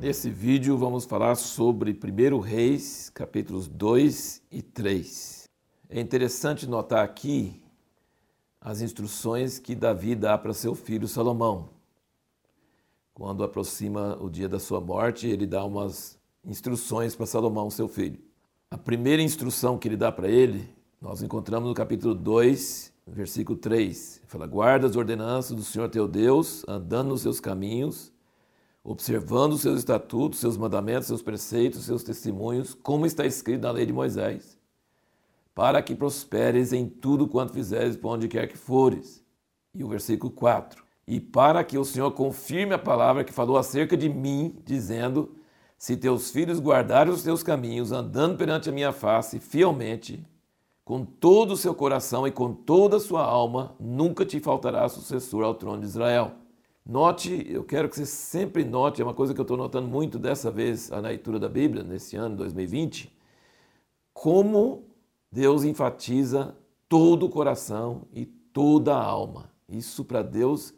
Nesse vídeo vamos falar sobre 1 Reis, capítulos 2 e 3. É interessante notar aqui as instruções que Davi dá para seu filho Salomão. Quando aproxima o dia da sua morte, ele dá umas instruções para Salomão, seu filho. A primeira instrução que ele dá para ele, nós encontramos no capítulo 2, versículo 3. Ele fala: Guarda as ordenanças do Senhor teu Deus, andando nos seus caminhos observando os seus estatutos, seus mandamentos, seus preceitos, seus testemunhos, como está escrito na lei de Moisés, para que prosperes em tudo quanto fizeres por onde quer que fores. E o versículo 4. E para que o Senhor confirme a palavra que falou acerca de mim, dizendo: Se teus filhos guardarem os teus caminhos, andando perante a minha face fielmente, com todo o seu coração e com toda a sua alma, nunca te faltará sucessor ao trono de Israel. Note, eu quero que você sempre note, é uma coisa que eu estou notando muito dessa vez na leitura da Bíblia, nesse ano 2020, como Deus enfatiza todo o coração e toda a alma. Isso para Deus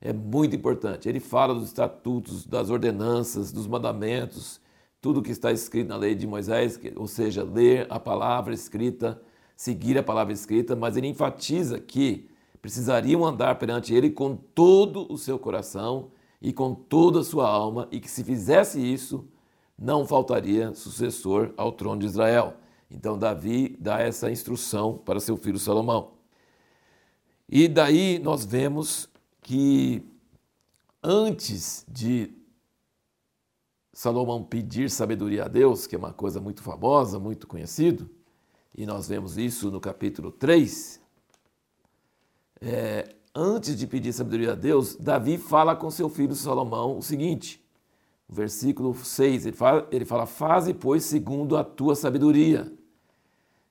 é muito importante. Ele fala dos estatutos, das ordenanças, dos mandamentos, tudo que está escrito na lei de Moisés, ou seja, ler a palavra escrita, seguir a palavra escrita, mas ele enfatiza que precisariam andar perante ele com todo o seu coração e com toda a sua alma, e que se fizesse isso, não faltaria sucessor ao trono de Israel. Então Davi dá essa instrução para seu filho Salomão. E daí nós vemos que antes de Salomão pedir sabedoria a Deus, que é uma coisa muito famosa, muito conhecido, e nós vemos isso no capítulo 3, é, antes de pedir sabedoria a Deus, Davi fala com seu filho Salomão o seguinte, no versículo 6, ele fala, ele fala, faze, pois, segundo a tua sabedoria.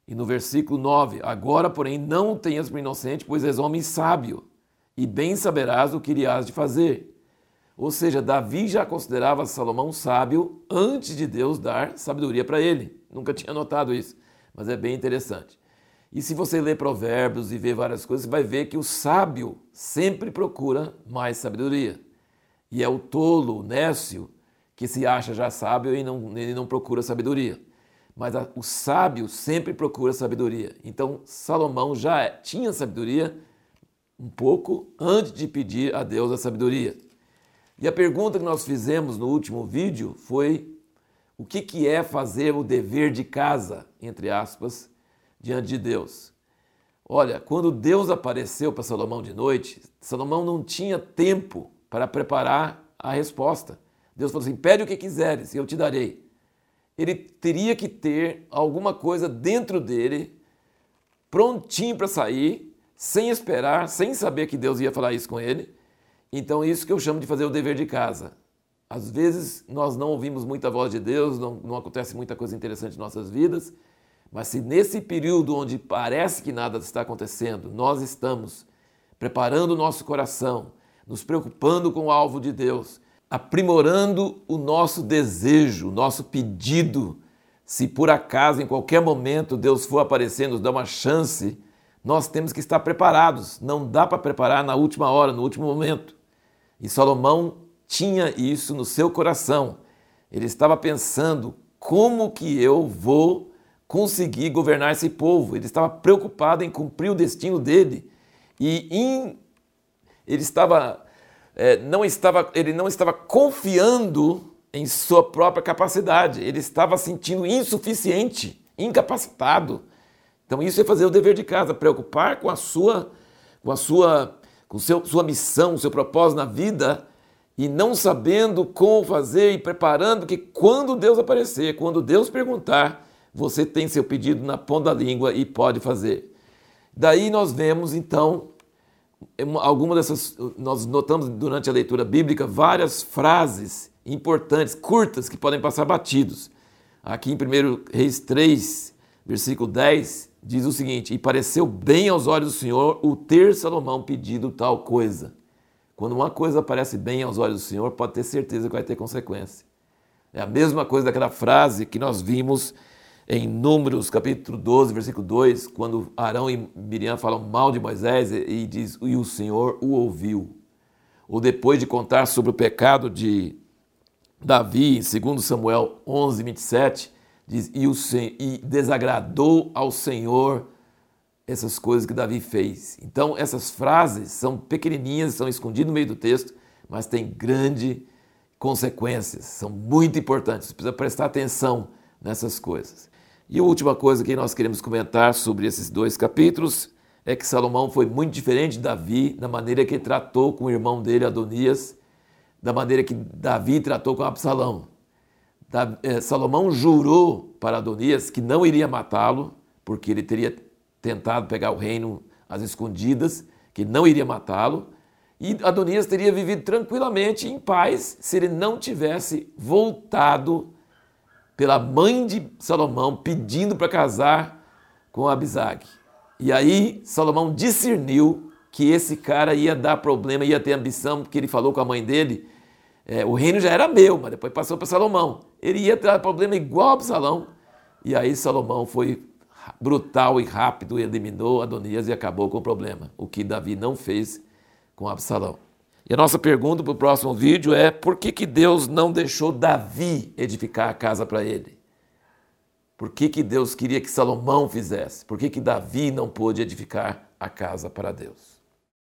E no versículo 9, agora, porém, não tenhas por inocente, pois és homem sábio, e bem saberás o que irás de fazer. Ou seja, Davi já considerava Salomão sábio antes de Deus dar sabedoria para ele. Nunca tinha notado isso, mas é bem interessante. E se você ler provérbios e ver várias coisas, você vai ver que o sábio sempre procura mais sabedoria. E é o tolo, o nécio, que se acha já sábio e não, ele não procura sabedoria. Mas a, o sábio sempre procura sabedoria. Então Salomão já tinha sabedoria um pouco antes de pedir a Deus a sabedoria. E a pergunta que nós fizemos no último vídeo foi o que, que é fazer o dever de casa, entre aspas, diante de Deus. Olha, quando Deus apareceu para Salomão de noite, Salomão não tinha tempo para preparar a resposta. Deus falou assim: pede o que quiseres e eu te darei. Ele teria que ter alguma coisa dentro dele, prontinho para sair, sem esperar, sem saber que Deus ia falar isso com ele. Então, isso que eu chamo de fazer o dever de casa. Às vezes nós não ouvimos muita voz de Deus, não, não acontece muita coisa interessante em nossas vidas, mas se nesse período onde parece que nada está acontecendo, nós estamos preparando o nosso coração, nos preocupando com o alvo de Deus, aprimorando o nosso desejo, o nosso pedido, se por acaso em qualquer momento Deus for aparecer, nos dar uma chance, nós temos que estar preparados. Não dá para preparar na última hora, no último momento. E Salomão tinha isso no seu coração. Ele estava pensando: como que eu vou conseguir governar esse povo. Ele estava preocupado em cumprir o destino dele e ele estava é, não estava ele não estava confiando em sua própria capacidade. Ele estava sentindo insuficiente, incapacitado. Então isso é fazer o dever de casa, preocupar com a sua com a sua com seu, sua missão, seu propósito na vida e não sabendo como fazer e preparando que quando Deus aparecer, quando Deus perguntar, você tem seu pedido na ponta da língua e pode fazer. Daí nós vemos então algumas dessas nós notamos durante a leitura bíblica várias frases importantes, curtas que podem passar batidos. Aqui em 1 Reis 3, versículo 10, diz o seguinte: "E pareceu bem aos olhos do Senhor o ter Salomão pedido tal coisa". Quando uma coisa parece bem aos olhos do Senhor, pode ter certeza que vai ter consequência. É a mesma coisa daquela frase que nós vimos em Números capítulo 12, versículo 2, quando Arão e Miriam falam mal de Moisés e diz, e o Senhor o ouviu. Ou depois de contar sobre o pecado de Davi, 2 Samuel 11, 27, diz: e, o, e desagradou ao Senhor essas coisas que Davi fez. Então, essas frases são pequenininhas, são escondidas no meio do texto, mas têm grande consequências, são muito importantes. Você precisa prestar atenção nessas coisas. E a última coisa que nós queremos comentar sobre esses dois capítulos é que Salomão foi muito diferente de Davi na maneira que ele tratou com o irmão dele, Adonias, da maneira que Davi tratou com Absalão. Eh, Salomão jurou para Adonias que não iria matá-lo, porque ele teria tentado pegar o reino às escondidas, que não iria matá-lo, e Adonias teria vivido tranquilamente em paz se ele não tivesse voltado pela mãe de Salomão pedindo para casar com Abisag. E aí Salomão discerniu que esse cara ia dar problema, ia ter ambição, porque ele falou com a mãe dele, é, o reino já era meu, mas depois passou para Salomão. Ele ia ter problema igual a Absalão. E aí Salomão foi brutal e rápido, eliminou Adonias e acabou com o problema, o que Davi não fez com Absalão. E a nossa pergunta para o próximo vídeo é: por que, que Deus não deixou Davi edificar a casa para ele? Por que, que Deus queria que Salomão fizesse? Por que, que Davi não pôde edificar a casa para Deus?